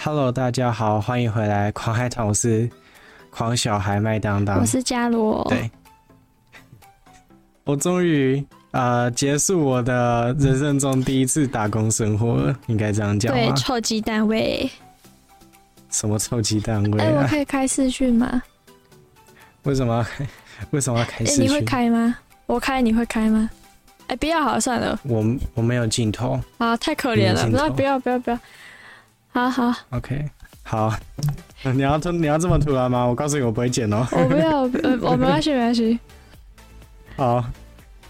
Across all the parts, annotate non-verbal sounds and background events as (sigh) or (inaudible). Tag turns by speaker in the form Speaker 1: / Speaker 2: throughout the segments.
Speaker 1: Hello，大家好，欢迎回来狂海团，我是狂小孩麦当当，
Speaker 2: 我是伽罗。
Speaker 1: 对，我终于呃结束我的人生中第一次打工生活了，应该这样讲吗？
Speaker 2: 对，臭鸡蛋味。
Speaker 1: 什么臭鸡蛋味？
Speaker 2: 哎、欸，我可以开视讯吗？
Speaker 1: 为什么要开？(laughs) 为什么要开视讯？
Speaker 2: 欸、你会开吗？我开，你会开吗？哎、欸，不要好了，算了。
Speaker 1: 我我没有镜头。
Speaker 2: 啊，太可怜了！不要不要不要不要。好好。
Speaker 1: OK，好。(laughs) 你要你要这么突然吗？我告诉你，我不会剪哦。
Speaker 2: 我不要，呃，我没关系没关系。(laughs)
Speaker 1: 好，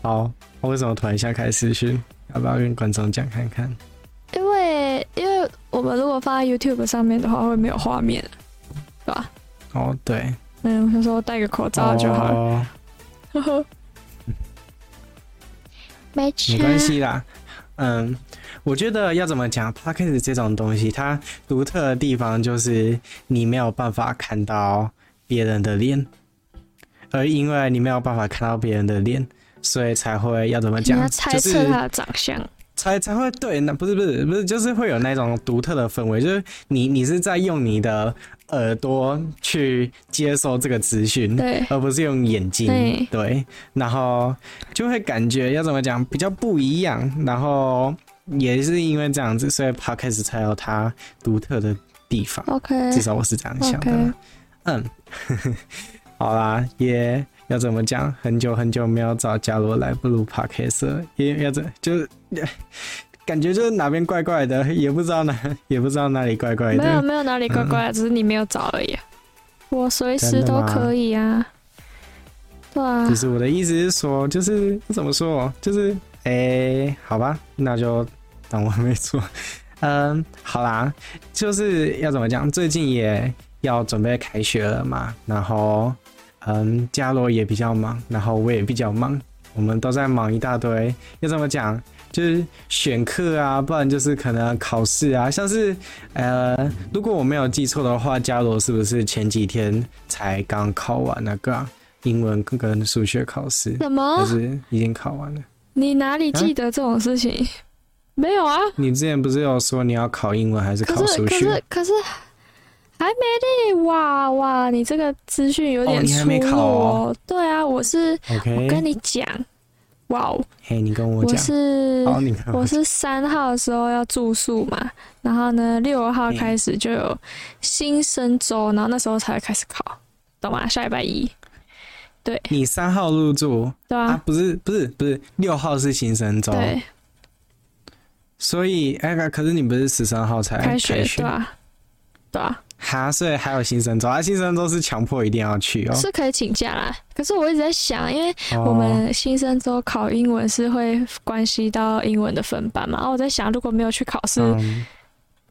Speaker 1: 好。我为什么突然一下开视讯？要不要跟观众讲看看？
Speaker 2: 因为因为我们如果放在 YouTube 上面的话，会没有画面，对吧？
Speaker 1: 哦，对。
Speaker 2: 嗯，我想说戴个口罩就好了。没
Speaker 1: 关系啦，嗯，我觉得要怎么讲，Podcast 这种东西，它独特的地方就是你没有办法看到别人的脸，而因为你没有办法看到别人的脸，所以才会要怎么讲，
Speaker 2: 你要猜测他的长相。就是
Speaker 1: 才才会对，那不是不是不是，就是会有那种独特的氛围，就是你你是在用你的耳朵去接收这个资讯，
Speaker 2: 对，
Speaker 1: 而不是用眼睛，对，对，然后就会感觉要怎么讲比较不一样，然后也是因为这样子，所以 Podcast 才有它独特的地方
Speaker 2: ，OK，
Speaker 1: 至少我是这样想的，okay. 嗯，(laughs) 好啦，也。要怎么讲？很久很久没有找伽罗来不如 Podcast，因为要怎就是感觉就是哪边怪怪的，也不知道哪 (laughs) 也不知道哪里怪怪的。
Speaker 2: 没有没有哪里怪怪的，嗯、只是你没有找而已。我随时都可以啊。对啊。
Speaker 1: 就是我的意思是说，就是怎么说，就是哎、欸，好吧，那就当我没错。(laughs) 嗯，好啦，就是要怎么讲？最近也要准备开学了嘛，然后。嗯，伽罗也比较忙，然后我也比较忙，我们都在忙一大堆。要怎么讲？就是选课啊，不然就是可能考试啊。像是呃，如果我没有记错的话，伽罗是不是前几天才刚考完那个英文跟数学考试？
Speaker 2: 什么？
Speaker 1: 就是已经考完了？
Speaker 2: 你哪里记得这种事情？啊？没有啊。
Speaker 1: 你之前不是有说你要考英文还是考数学？
Speaker 2: 可是可是。可是还没嘞，哇哇，你这个资讯有点出入哦。对啊，我是，okay. 我跟你讲，哇哦，
Speaker 1: 嘿，你跟我讲，
Speaker 2: 我是，我是三号的时候要住宿嘛，然后呢，六号开始就有新生周，然后那时候才开始考，懂吗？下礼拜一，对，
Speaker 1: 你三号入住，
Speaker 2: 对啊，
Speaker 1: 啊不是不是不是，六号是新生周，
Speaker 2: 对，
Speaker 1: 所以哎，可是你不是十三号才开学，
Speaker 2: 开学，对啊，对啊。
Speaker 1: 哈，所以还有新生周啊，新生周是强迫一定要去哦，
Speaker 2: 是可以请假啦。可是我一直在想，因为我们新生周考英文是会关系到英文的分班嘛，然后我在想，如果没有去考试，嗯，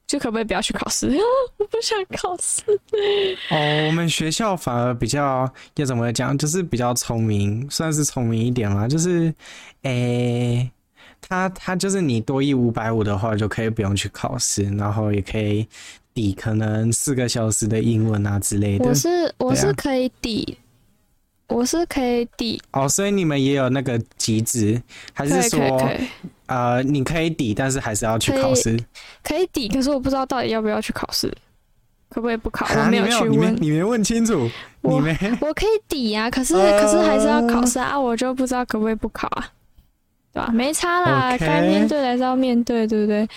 Speaker 2: 就可不可以不要去考试？(laughs) 我不想考试。(laughs)
Speaker 1: 哦，我们学校反而比较要怎么讲，就是比较聪明，算是聪明一点嘛，就是，诶、欸，他他就是你多一五百五的话，就可以不用去考试，然后也可以。抵可能四个小时的英文啊之类的，
Speaker 2: 我是我是可以抵，啊，我是可以抵
Speaker 1: 哦，所以你们也有那个机制，还是说呃你可以抵，但是还是要去考试？
Speaker 2: 可以抵，可是我不知道到底要不要去考试，可不可以不考？我没有去问，
Speaker 1: 你没你没问清楚，
Speaker 2: 我
Speaker 1: 你没
Speaker 2: 我可以抵呀，啊，可是，呃、可是还是要考试啊，我就不知道可不可以不考啊，对吧？没差啦，该.面对还是要面对，对不对？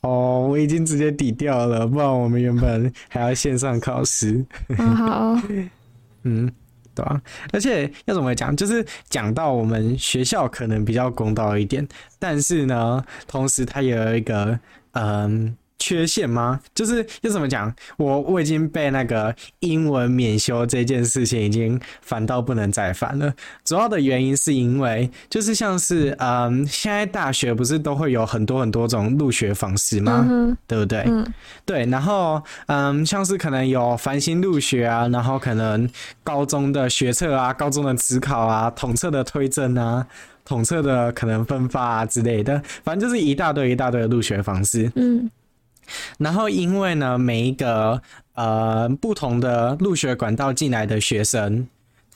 Speaker 1: 哦，我已经直接抵掉了，不然我们原本还要线上考试。
Speaker 2: 嗯，好。(laughs)
Speaker 1: 嗯，对啊。而且要怎么讲，就是讲到我们学校可能比较公道一点，但是呢，同时它也有一个嗯。缺陷吗？就是要怎么讲？我我已经被那个英文免修这件事情已经烦到不能再烦了。主要的原因是因为，就是像是嗯，现在大学不是都会有很多很多种入学方式吗？嗯、对不对？嗯。对，然后嗯，像是可能有繁星入学啊，然后可能高中的学测啊，高中的职考啊，统测的推甄啊，统测的可能分发啊之类的，反正就是一大堆一大堆的入学方式。嗯。然后，因为呢，每一个呃不同的入学管道进来的学生，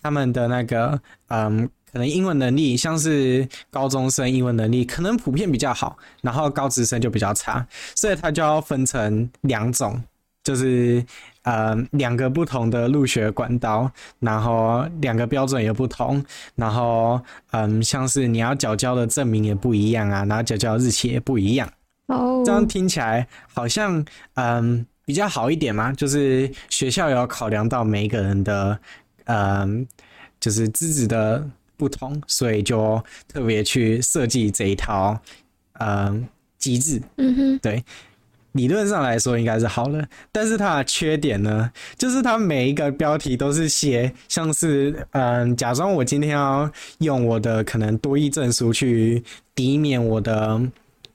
Speaker 1: 他们的那个嗯可能英文能力，像是高中生英文能力可能普遍比较好，然后高职生就比较差，所以他就要分成两种，就是呃两个不同的入学管道，然后两个标准也不同，然后嗯、像是你要缴交的证明也不一样啊，然后缴交日期也不一样。哦，这样听起来好像嗯、呃、比较好一点嘛，就是学校有考量到每一个人的嗯、呃、就是资质的不同，所以就特别去设计这一套嗯机制。嗯哼，对，理论上来说应该是好了，但是它的缺点呢，就是它每一个标题都是写像是嗯、呃、假装我今天要用我的可能多益证书去抵免我的。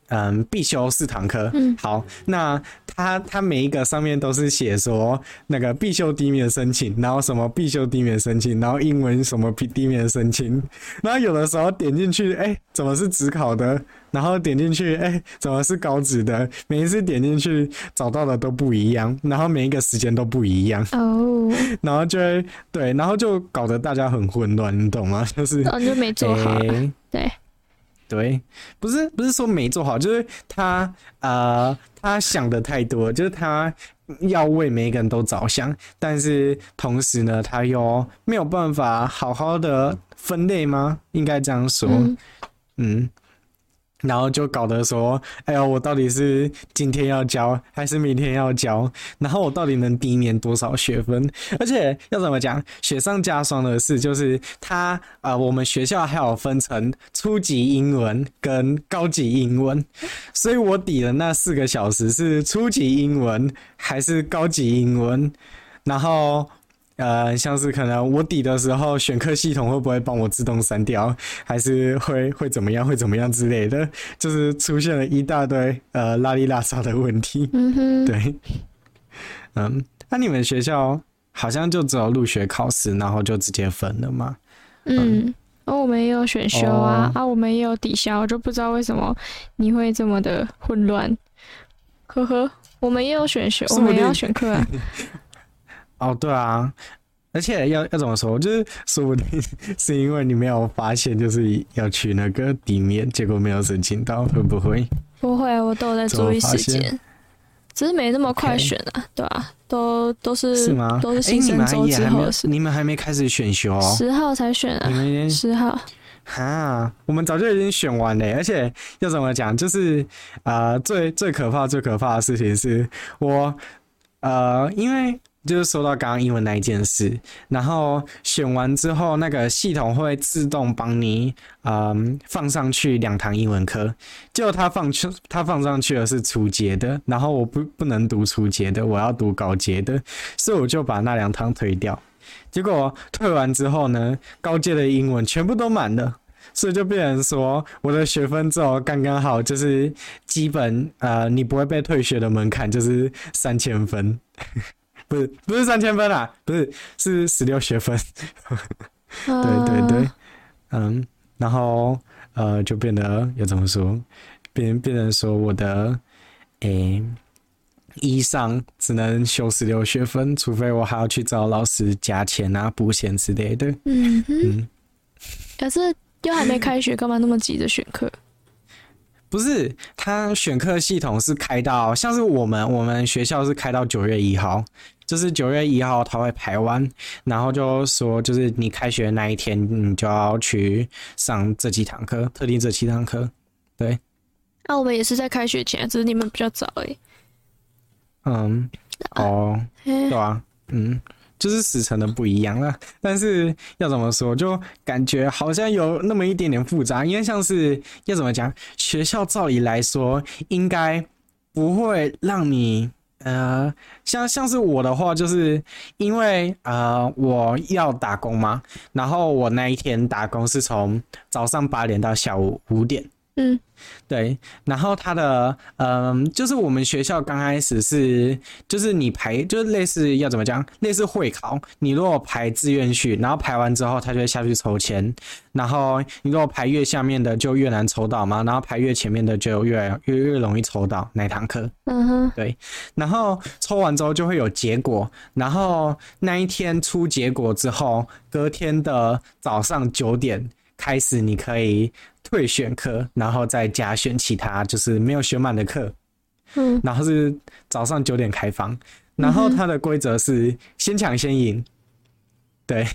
Speaker 1: 嗯，必修四堂课。嗯，好，那他他每一个上面都是写说那个必修抵免申请，然后什么必修抵免申请，然后英文什么必抵免申请，(laughs) 然后有的时候点进去，哎、欸，怎么是指考的？然后点进去，哎、欸，怎么是高职的？每一次点进去找到的都不一样，然后每一个时间都不一样。哦，然后就会对，然后就搞得大家很混乱，你懂吗？就是，哦，就没做好、欸，对。对，不是不是说没做好，就是他呃，他想的太多，就是他要为每一个人都着想，但是同时呢，他又没有办法好好的分类吗？应该这样说，嗯。嗯然后就搞得说，哎呦，我到底是今天要交还是明天要交？然后我到底能抵免多少学分？而且要怎么讲？雪上加霜的是，就是他呃，我们学校还有分成初级英文跟高级英文，所以我抵的那四个小时是初级英文还是高级英文？然后。呃，像是可能我底的时候，选课系统会不会帮我自动删掉，还是会会怎么样，会怎么样之类的，就是出现了一大堆呃拉里拉撒的问题。嗯哼，对，嗯，那你们学校好像就只有入学考试，然后就直接分了吗？
Speaker 2: 嗯，而、嗯、我们也有选修啊，哦、啊，我们也有抵消，我就不知道为什么你会这么的混乱。呵呵，我们也有选修，我们也要选课啊。(laughs)
Speaker 1: 哦，对啊，而且要要怎么说，就是说不定 (laughs) 是因为你没有发现，就是要去那个地面，结果没有申请到，会不会？
Speaker 2: 不会，我都有在注意时间，只是没那么快选啊.对啊，都都是是吗？都是新生周之后的事，
Speaker 1: 你们还没开始选修哦，
Speaker 2: 十号才选啊，你们十号。
Speaker 1: 哈，我们早就已经选完了，而且要怎么讲，就是啊、呃，最最可怕、最可怕的事情是我呃，因为。就是说到刚刚英文那一件事，然后选完之后，那个系统会自动帮你嗯放上去两堂英文课。结果他放去他放上去的是初阶的，然后我不不能读初阶的，我要读高阶的，所以我就把那两堂退掉。结果退完之后呢，高阶的英文全部都满了，所以就变成说我的学分之后刚刚好，就是基本呃你不会被退学的门槛就是三千分。不是不是三千分啊，不是是十六学分，(laughs) 对对对，嗯，然后呃就变得要怎么说，变变成说我的诶，一上只能修十六学分，除非我还要去找老师加钱啊、补钱之类的。嗯嗯，
Speaker 2: 可是又还没开学，干嘛那么急着选课？
Speaker 1: 不是，他选课系统是开到，像是我们我们学校是开到九月一号。就是九月一号他会排完，然后就说，就是你开学那一天，你就要去上这几堂课，特定这七堂课。对，
Speaker 2: 那、啊、我们也是在开学前，只是你们比较早诶。
Speaker 1: 嗯，哦，对啊，嗯，就是时程的不一样了。但是要怎么说，就感觉好像有那么一点点复杂，因为像是要怎么讲，学校照理来说应该不会让你。呃，像像是我的话，就是因为呃我要打工嘛，然后我那一天打工是从早上八点到下午五点。嗯，对，然后他的嗯、就是我们学校刚开始是，就是你排，就是类似要怎么讲，类似会考，你如果排志愿序，然后排完之后，他就会下去抽签，然后你如果排越下面的就越难抽到嘛，然后排越前面的就越越越容易抽到那堂课。嗯哼，对，然后抽完之后就会有结果，然后那一天出结果之后，隔天的早上九点。开始你可以退选课，然后再加选其他就是没有选满的课。
Speaker 2: 嗯，
Speaker 1: 然后是早上九点开放，然后它的规则是先抢先赢。对，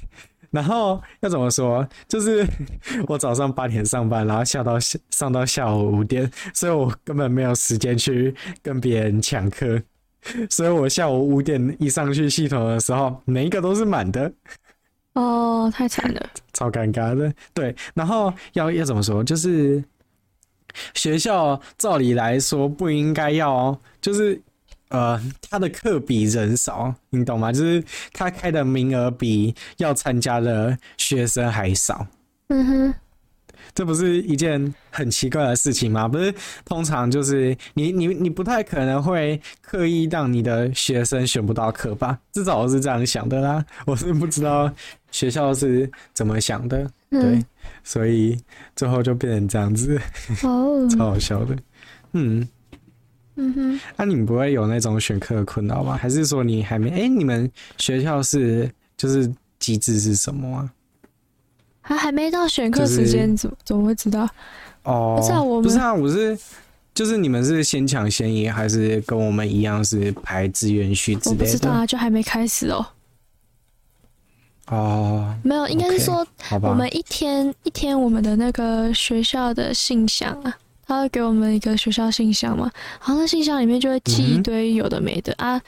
Speaker 1: 然后要怎么说？就是 (laughs) 我早上八点上班，然后下到上到下午五点，所以我根本没有时间去跟别人抢课。(laughs) 所以我下午五点一上去系统的时候，每一个都是满的。
Speaker 2: 哦，太惨了，(laughs)
Speaker 1: 超尴尬的。对，然后要要怎么说？就是学校照理来说不应该要，就是呃，他的课比人少，你懂吗？就是他开的名额比要参加的学生还少。
Speaker 2: 嗯哼。
Speaker 1: 这不是一件很奇怪的事情吗？不是，通常就是你你你不太可能会刻意让你的学生选不到课吧？至少我是这样想的啦。我是不知道学校是怎么想的，对，嗯、所以最后就变成这样子，
Speaker 2: 哦，(laughs)
Speaker 1: 超好笑的。嗯
Speaker 2: 嗯哼，
Speaker 1: 那、啊、你们不会有那种选课的困扰吗？还是说你还没？哎、欸，你们学校是就是机制是什么啊？
Speaker 2: 还还没到选课时间，怎怎么会知道？
Speaker 1: 哦，不是啊，我不是啊，我是就是你们是先抢先赢，还是跟我们一样是排志愿序之类的？
Speaker 2: 我不知道啊，就还没开始哦。
Speaker 1: 哦，
Speaker 2: 没有，应该是
Speaker 1: 说
Speaker 2: 我们一天一天我们的那个学校的信箱啊，他会给我们一个学校信箱嘛，然后那信箱里面就会寄一堆有的没的、嗯、啊，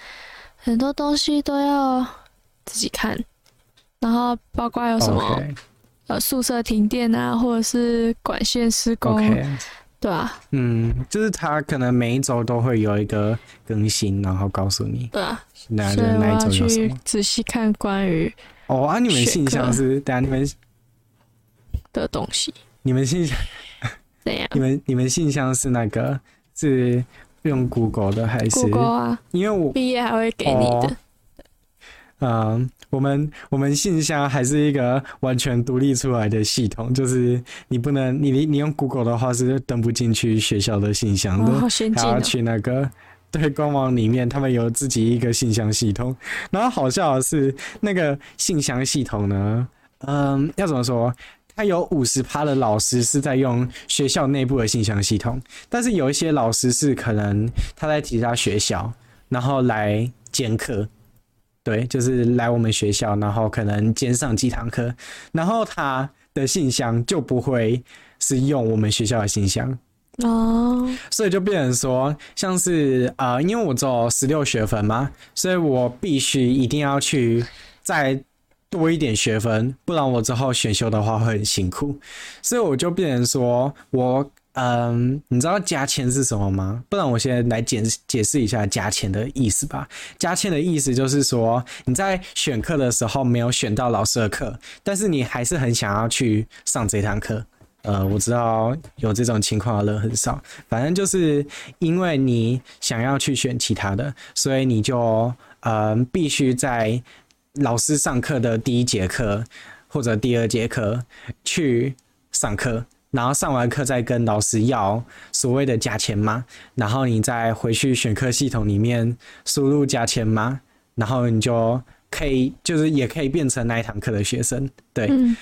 Speaker 2: 很多东西都要自己看，然后包括有什么。Okay. 呃，宿舍停电啊，或者是管线施工，okay. 对啊，
Speaker 1: 嗯，就是他可能每一周都会有一个更新，然后告诉你，
Speaker 2: 对啊，
Speaker 1: 哪一哪一周有什么，
Speaker 2: 仔细看关于
Speaker 1: 哦啊，你们信箱是等下你们 (laughs)
Speaker 2: 的东西，
Speaker 1: 你们信箱 (laughs)
Speaker 2: 怎样？
Speaker 1: 你们你们信箱是那个是用 Google 的还是
Speaker 2: Google 啊？
Speaker 1: 因为我
Speaker 2: 毕业还会给你的。
Speaker 1: 呃我们我们信箱还是一个完全独立出来的系统，就是你不能你你用 Google 的话是登不进去学校的信箱的，
Speaker 2: 哦、
Speaker 1: 还要去那个对官网里面，他们有自己一个信箱系统。然后好笑的是，那个信箱系统呢，嗯，要怎么说？它有五十趴的老师是在用学校内部的信箱系统，但是有一些老师是可能他在其他学校，然后来兼课。对，就是来我们学校，然后可能兼上几堂课，然后他的信箱就不会是用我们学校的信箱
Speaker 2: 哦，
Speaker 1: 所以就变成说，像是啊、呃，因为我只有十六学分嘛，所以我必须一定要去再多一点学分，不然我之后选修的话会很辛苦，所以我就变成说我。嗯，你知道加签是什么吗？不然我先来解解释一下加签的意思吧。加签的意思就是说，你在选课的时候没有选到老师的课，但是你还是很想要去上这堂课。呃，我知道有这种情况的人很少，反正就是因为你想要去选其他的，所以你就嗯必须在老师上课的第一节课或者第二节课去上课。然后上完课再跟老师要所谓的加签吗，然后你再回去选课系统里面输入加签吗，然后你就可以就是也可以变成那一堂课的学生，对，
Speaker 2: 嗯，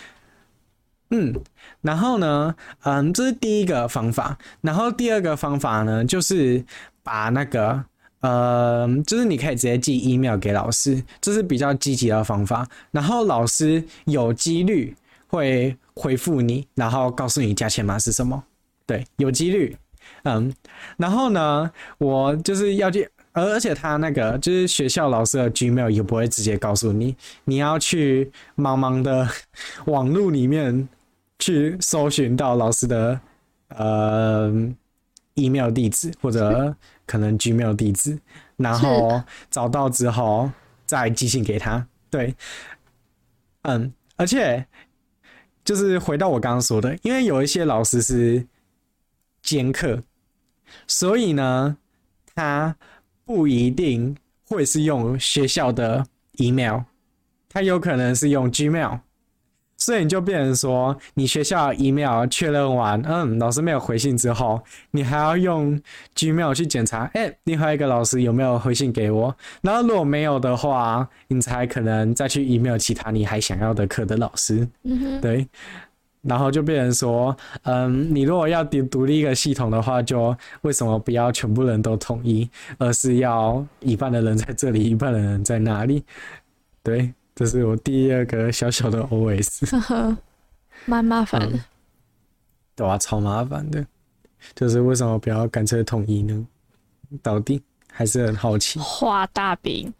Speaker 1: 嗯，然后呢，嗯，这是第一个方法，然后第二个方法呢，就是把那个，呃，就是你可以直接寄 email 给老师，这是比较积极的方法，然后老师有几率会。回复你，然后告诉你加钱码是什么，对，有几率，嗯，然后呢，我就是要去，而而且他那个就是学校老师的 Gmail 也不会直接告诉你，你要去茫茫的网络里面去搜寻到老师的呃 email 地址或者可能 Gmail 地址，然后找到之后再寄信给他，对，嗯，而且。就是回到我刚刚说的，因为有一些老师是兼课，所以呢，他不一定会是用学校的 email，他有可能是用 Gmail。所以你就变成说，你学校 email 确认完，嗯，老师没有回信之后，你还要用 Gmail 去检查，哎、欸，另外一个老师有没有回信给我？然后如果没有的话，你才可能再去 email 其他你还想要的课的老师。
Speaker 2: 嗯哼，
Speaker 1: 对，然后就变成说，嗯，你如果要独独立一个系统的话，就为什么不要全部人都统一，而是要一半的人在这里，一半的人在那里？对，这是我第二个小小的 OS，(laughs)
Speaker 2: 蛮麻烦的，嗯，
Speaker 1: 对啊，超麻烦的，就是为什么不要干脆统一呢？到底还是很好奇。
Speaker 2: 画大饼。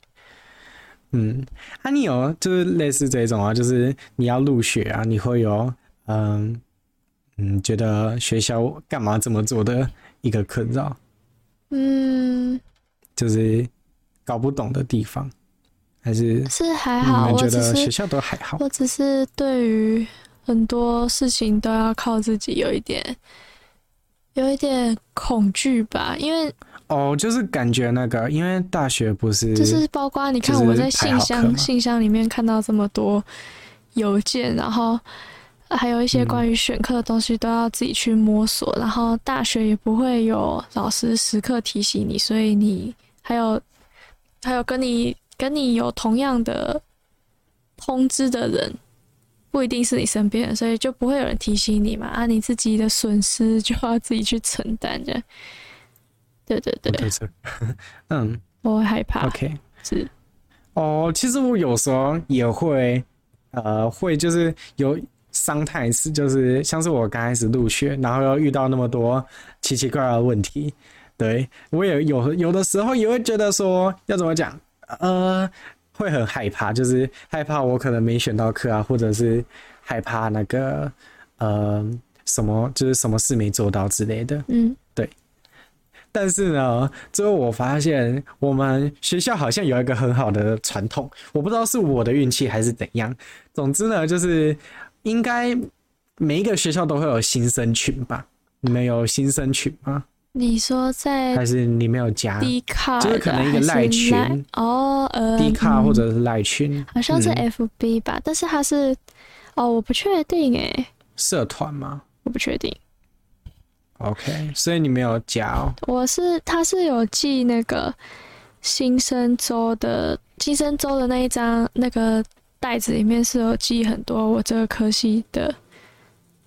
Speaker 1: 嗯，啊，你有就是类似这种啊，就是你要入学啊，你会有。嗯嗯，觉得学校干嘛这么做的一个困扰，
Speaker 2: 嗯，
Speaker 1: 就是搞不懂的地方，还是
Speaker 2: 是还好，
Speaker 1: 我觉得学校都还好。
Speaker 2: 我只是对于很多事情都要靠自己，有一点有一点恐惧吧，因为
Speaker 1: 哦，就是感觉那个，因为大学不是，
Speaker 2: 就是包括你看我在信箱信箱里面看到这么多邮件，然后。还有一些关于选课的东西都要自己去摸索，嗯、然后大学也不会有老师时刻提醒你，所以你还有还有跟你跟你有同样的通知的人，不一定是你身边人，所以就不会有人提醒你嘛。啊，你自己的损失就要自己去承担的。对对对，(laughs)
Speaker 1: 嗯，
Speaker 2: 我会害怕。
Speaker 1: OK，
Speaker 2: 是
Speaker 1: 哦，其实我有时候也会，呃，会就是有。伤太次就是像是我刚开始入学，然后又遇到那么多奇奇怪怪的问题，对我也有有的时候也会觉得说要怎么讲，呃，会很害怕，就是害怕我可能没选到课啊，或者是害怕那个呃什么就是什么事没做到之类的，
Speaker 2: 嗯，
Speaker 1: 对。但是呢，最后我发现我们学校好像有一个很好的传统，我不知道是我的运气还是怎样，总之呢就是。应该每一个学校都会有新生群吧？你们有新生群吗？
Speaker 2: 你说在
Speaker 1: 还是你没有加就是可能一个赖群
Speaker 2: 哦，呃
Speaker 1: ，D 卡或者是赖群，
Speaker 2: 好像是 FB 吧？嗯、但是它是哦，我不确定哎。
Speaker 1: 社团吗？
Speaker 2: 我不确定。
Speaker 1: OK，所以你没有加哦。
Speaker 2: 我是他是有寄那个新生周的新生周的那一张那个。袋子里面是有寄很多我这个科系的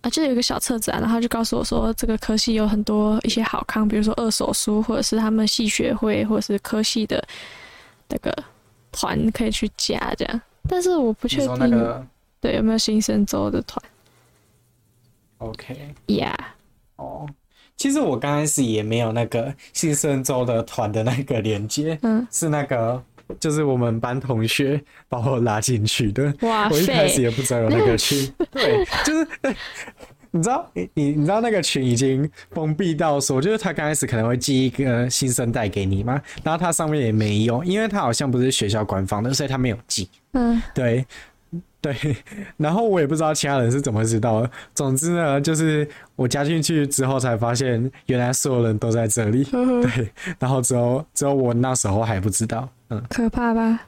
Speaker 2: 啊，就有一个小册子啊，然后就告诉我说这个科系有很多一些好康，比如说二手书，或者是他们系学会，或者是科系的那个团可以去加这样。但是我不确定，那个、对，有没有新生周的团
Speaker 1: ？OK，Yeah，
Speaker 2: 哦，
Speaker 1: 其实我刚开始也没有那个新生周的团的那个连接，
Speaker 2: 嗯，
Speaker 1: 是那个。就是我们班同学把我拉进去的，
Speaker 2: 哇
Speaker 1: 我一开始也不知道有那个群，(laughs) 对，就是 (laughs) 你知道，你你知道那个群已经封闭到说，就是他刚开始可能会寄一个新生代给你嘛，然后他上面也没有，因为他好像不是学校官方的，所以他没有寄，
Speaker 2: 嗯，
Speaker 1: 对。(laughs) 对，然后我也不知道其他人是怎么知道的。总之呢，就是我加进去之后才发现，原来所有人都在
Speaker 2: 这里。
Speaker 1: 对，然后只有只有我那时候还不知道。嗯，
Speaker 2: 可怕吧？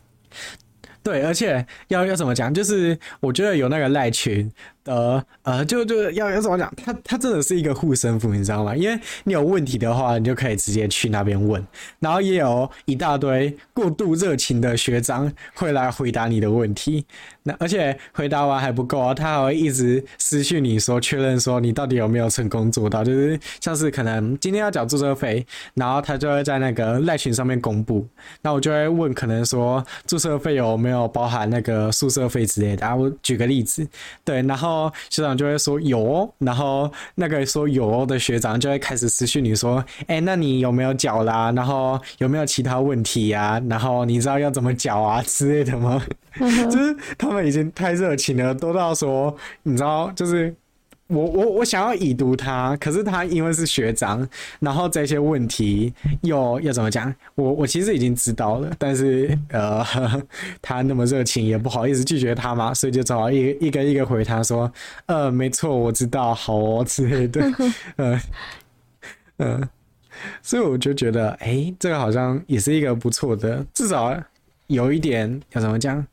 Speaker 1: 对，而且要要怎么讲？就是我觉得有那个赖群。呃呃，就就要要怎么讲？他他真的是一个护身符，你知道吗？因为你有问题的话，你就可以直接去那边问，然后也有一大堆过度热情的学长会来回答你的问题。那而且回答完还不够啊，他还会一直私讯你说确认说你到底有没有成功做到，就是像是可能今天要缴注册费，然后他就会在那个赖群上面公布。那我就会问，可能说注册费有没有包含那个宿舍费之类的啊？我举个例子，对，然后。学长就会说有，然后那个说有哦的学长就会开始私讯你说，哎，那你有没有缴啦？然后有没有其他问题呀？然后你知道要怎么缴啊之类的吗？(laughs) 就是他们已经太热情了，多到说你知道就是。我我我想要已读他，可是他因为是学长，然后这些问题又要怎么讲？我我其实已经知道了，但是呃，(laughs) 他那么热情，也不好意思拒绝他嘛，所以就只好一一个一个回他说，呃，没错，我知道，好哦之类的，嗯 (laughs) 嗯，所以我就觉得，哎，这个好像也是一个不错的，至少有一点要怎么讲？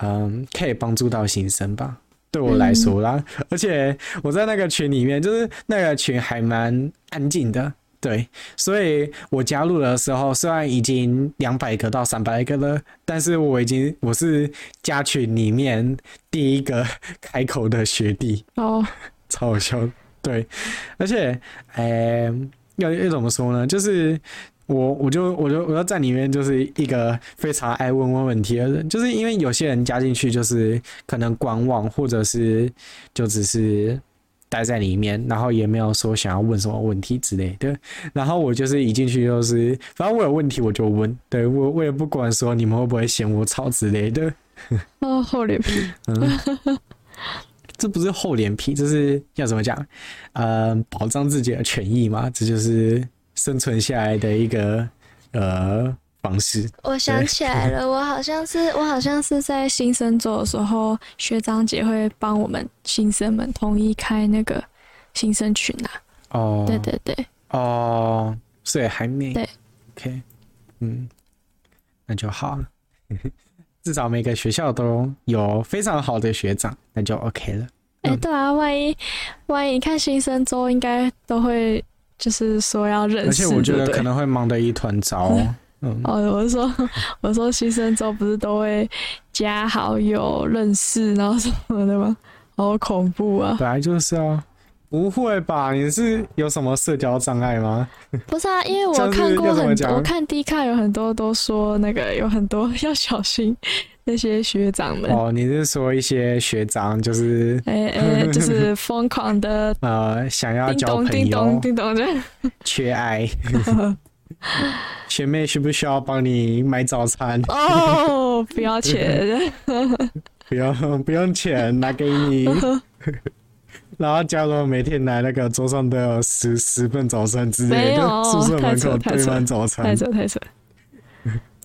Speaker 1: 嗯，可以帮助到新生吧。对我来说啦，嗯、而且我在那个群里面，就是那个群还蛮安静的，对，所以我加入的时候，虽然已经两百个到三百个了，但是我已经我是加群里面第一个开口的学弟
Speaker 2: 哦，
Speaker 1: 超好笑。对，而且，哎、欸，要要怎么说呢？就是我，我就，我就，我要在里面就是一个非常爱问问问题的人，就是因为有些人加进去就是可能观望，或者是就只是待在里面，然后也没有说想要问什么问题之类的。然后我就是一进去就是，反正我有问题我就问，对，我我也不管说你们会不会嫌我吵之类的。(laughs)
Speaker 2: 哦，厚脸皮。
Speaker 1: 嗯。这不是厚脸皮，这是要怎么讲？呃，保障自己的权益嘛，这就是生存下来的一个呃方式。
Speaker 2: 我想起来了，我好像是我好像是在新生周的时候，学长姐会帮我们新生们统一开那个新生群啊。
Speaker 1: 哦，
Speaker 2: 对对对，
Speaker 1: 哦，所以还没
Speaker 2: 对
Speaker 1: ，OK，嗯，那就好了。(laughs) 至少每个学校都有非常好的学长，那就 OK 了。
Speaker 2: 哎、嗯欸，对啊，万一万一你看新生周应该都会就是说要认识，
Speaker 1: 而且我觉得可能会忙得一团糟。(laughs) 嗯，
Speaker 2: 哦，我是说，(laughs) 我说新生周不是都会加好友、认识，然后什么的吗？(laughs) 好恐怖啊！
Speaker 1: 本来就是啊。不会吧？你是有什么社交障碍吗？
Speaker 2: 不是啊，因为我看过很多，我看 D 卡有很多都说那个有很多要小心 (laughs) 那些学长们。
Speaker 1: 哦，你是说一些学长就是，(laughs)
Speaker 2: 哎哎，就是疯狂的 (laughs)
Speaker 1: 呃，想要交朋友，
Speaker 2: 叮咚叮咚这样，
Speaker 1: 缺爱。学妹需不需要帮你买早餐？
Speaker 2: 哦，不要钱，
Speaker 1: 不用不用钱，拿给你。然后假如每天来那个桌上都有十十份早餐之类的，宿舍门口堆满早餐，
Speaker 2: 太扯太扯，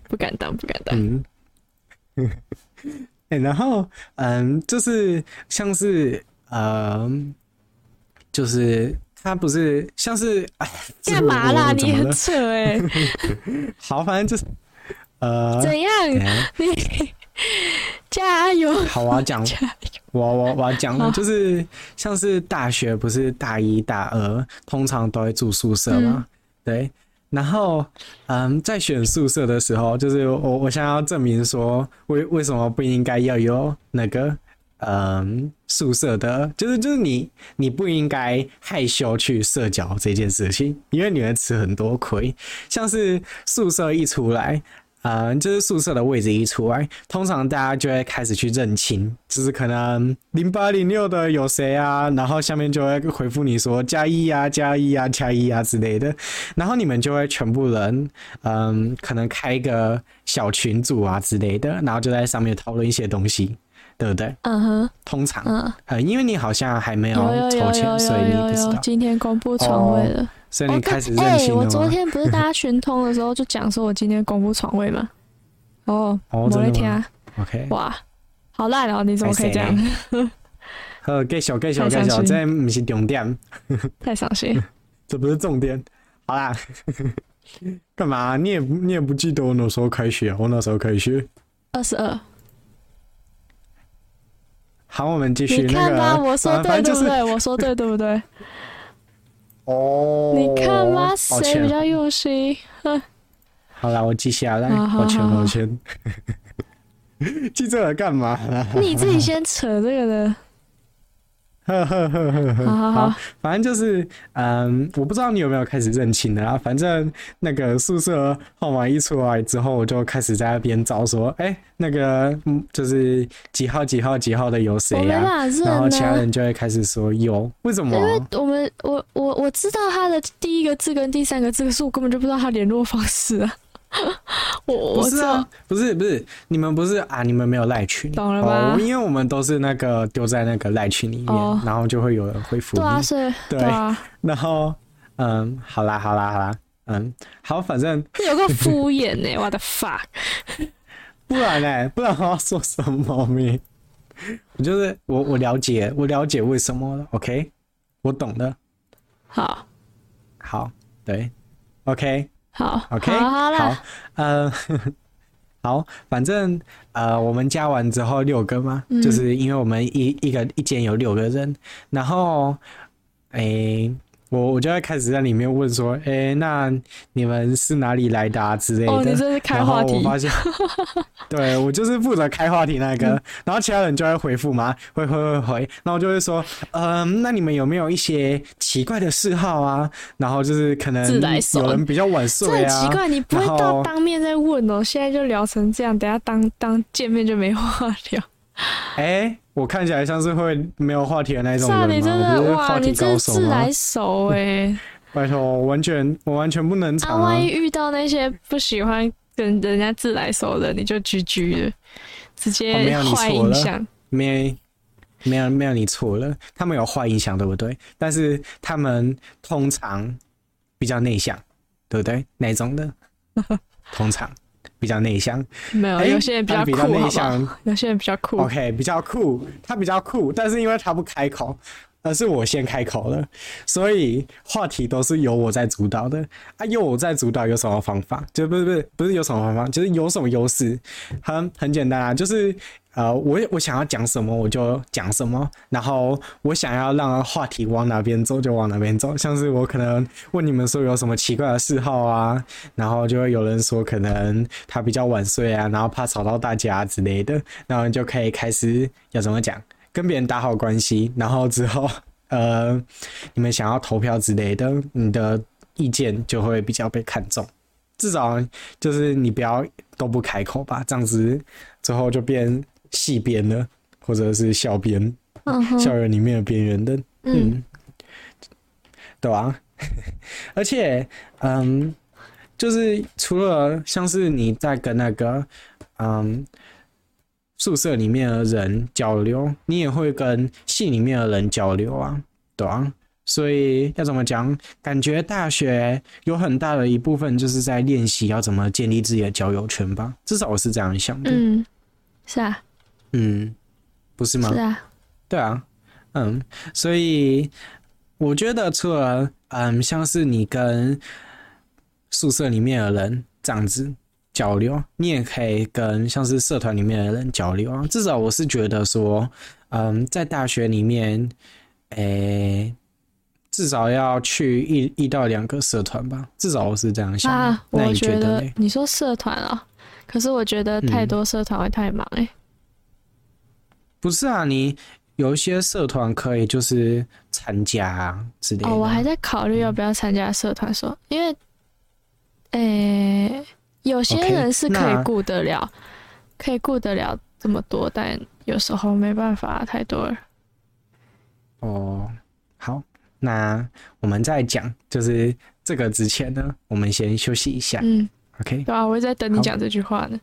Speaker 2: 不敢当不敢
Speaker 1: 当。(laughs) 欸，然后嗯，就是像是呃，就是他不是像是哎，
Speaker 2: 干嘛啦？你很扯哎、欸。(laughs)
Speaker 1: 好，反正就是呃，(laughs)
Speaker 2: 怎样？欸、你。加油！
Speaker 1: 好，我要讲，我我我要讲的就是像是大学不是大一大二通常都会住宿舍嘛，嗯、对。然后嗯，在选宿舍的时候，就是我我想要证明说，为为什么不应该要有那个嗯宿舍的，就是就是你你不应该害羞去社交这件事情，因为你会吃很多亏。像是宿舍一出来。嗯，就是宿舍的位置一出来，通常大家就会开始去认亲，就是可能零八零六的有谁啊，然后下面就会回复你说加一啊、加一啊、加一啊之类的，然后你们就会全部人，嗯，可能开一个小群组啊之类的，然后就在上面讨论一些东西，对不对？嗯哼，通常，嗯，嗯，因为你好像还没有抽签，所以你不知道。
Speaker 2: 今天公布床位了。
Speaker 1: 哎、欸，
Speaker 2: 我昨天不是大家群通的时候就讲说，我今天公布床位吗？哦，某一天啊
Speaker 1: ，OK，
Speaker 2: 哇，好烂哦！你怎么可以这样？(laughs)
Speaker 1: 呃，介绍介绍介绍，这不是重点，(laughs)
Speaker 2: 太伤心，(laughs)
Speaker 1: 这不是重点。好啦，干嘛？你也你也不记得我那时候开学？我那时候开学？
Speaker 2: 二十二。
Speaker 1: 好，我们继续。
Speaker 2: 你看吧，我说对对不对？我说对对不对？
Speaker 1: 哦，
Speaker 2: 你看吗？谁比较用心？哼，
Speaker 1: 好啦，我记下来。抱歉，抱歉。(laughs) 记这个干嘛？
Speaker 2: 你自己先扯这个的。
Speaker 1: 呵呵呵呵呵，好，好，好，反正就是，嗯，我不知道你有没有开始认亲的啊。反正那个宿舍号码一出来之后，我就开始在那边找，说，哎、欸，那个，就是几号几号几号的有谁呀、啊？然后其他人就会开始说有，为什么？
Speaker 2: 因为我们，我我我知道他的第一个字跟第三个字，可是我根本就不知道他联络方式啊。(laughs) 我
Speaker 1: 不是啊，不是不是，你们不是啊？你们没有赖群，
Speaker 2: 懂了
Speaker 1: 因为我们都是那个丢在那个赖群里面，哦，然后就会有人回复你。
Speaker 2: 对啊，是，
Speaker 1: 对，
Speaker 2: 对啊。
Speaker 1: 然后，嗯，好啦，好啦，好啦，嗯，好，反正
Speaker 2: 有个敷衍呢，(laughs) 我的 fuck，
Speaker 1: 不然呢？不然我要说什么咪？我就是我，我了解，我了解为什么了。OK，我懂的。
Speaker 2: 好，
Speaker 1: 好，对，OK。
Speaker 2: 好
Speaker 1: ，OK，
Speaker 2: 好，好，
Speaker 1: 好，呃，(laughs) 好，反正呃，我们加完之后六个嘛，嗯、就是因为我们一一个一间有六个人，然后，诶、欸，我我就会开始在里面问说，哎、欸，那你们是哪里来的啊之类的？
Speaker 2: 哦，你这是开话题。
Speaker 1: 我发现，(laughs) 对我就是负责开话题那个，嗯、然后其他人就会回复嘛，会会会回，然后我就会说，嗯、呃，那你们有没有一些奇怪的嗜好啊？然后就是可能有人比较晚睡啊。
Speaker 2: 这很奇怪，你不会到当面再问哦，现在就聊成这样，等下当当见面就没话聊。(laughs)
Speaker 1: 哎、欸。我看起来像是会没有话题的那种人吗？
Speaker 2: 你真的哇，你
Speaker 1: 真
Speaker 2: 是自来熟哎、欸！(laughs)
Speaker 1: 拜托，我完全我完全不能啊！
Speaker 2: 啊万一遇到那些不喜欢跟人家自来熟的，你就 GG 了，直接坏印象。
Speaker 1: 没没有没有你错了，他们有坏印象对不对？但是他们通常比较内向，对不对？哪种的？(laughs) 通常。比较内向，
Speaker 2: 没有，有些人比较酷，内向，有些人比较酷。
Speaker 1: OK，比较酷，他比较酷，但是因为他不开口，而是我先开口了，所以话题都是由我在主导的。啊，由我在主导有什么方法？就不是不是不是有什么方法，就是有什么优势？很很简单啊，就是。呃，我我想要讲什么我就讲什么，然后我想要让话题往哪边走就往哪边走。像是我可能问你们说有什么奇怪的嗜好啊，然后就会有人说可能他比较晚睡啊，然后怕吵到大家之类的，然后就可以开始要怎么讲，跟别人打好关系，然后之后呃，你们想要投票之类的，你的意见就会比较被看重。至少就是你不要都不开口吧，这样子之后就变。戏边了，或者是校边，校园里面的边缘的，嗯，嗯对吧、啊？(laughs) 而且，嗯，就是除了像是你在跟那个，嗯，宿舍里面的人交流，你也会跟系里面的人交流啊，对啊。所以要怎么讲？感觉大学有很大的一部分就是在练习要怎么建立自己的交友圈吧，至少我是这样想的。
Speaker 2: 嗯，是啊。
Speaker 1: 嗯，不是吗？
Speaker 2: 是啊，
Speaker 1: 对啊，嗯，所以我觉得除了嗯，像是你跟宿舍里面的人这样子交流，你也可以跟像是社团里面的人交流啊。至少我是觉得说，嗯，在大学里面，诶、欸，至少要去一一到两个社团吧。至少我是这样想。
Speaker 2: 啊，
Speaker 1: 那你觉得
Speaker 2: 我觉得你说社团啊，可是我觉得太多社团会太忙哎、欸。嗯
Speaker 1: 不是啊，你有一些社团可以就是参加啊之类的。
Speaker 2: 哦，我还在考虑要不要参加社团，说、嗯，因为，诶、欸，有些人是可以顾得了，可以顾得了这么多。但有时候没办法，太多了
Speaker 1: 哦。好，那我们再讲就是这个之前呢，我们先休息一下。嗯，OK，
Speaker 2: 对啊，我也在等你讲这句话呢。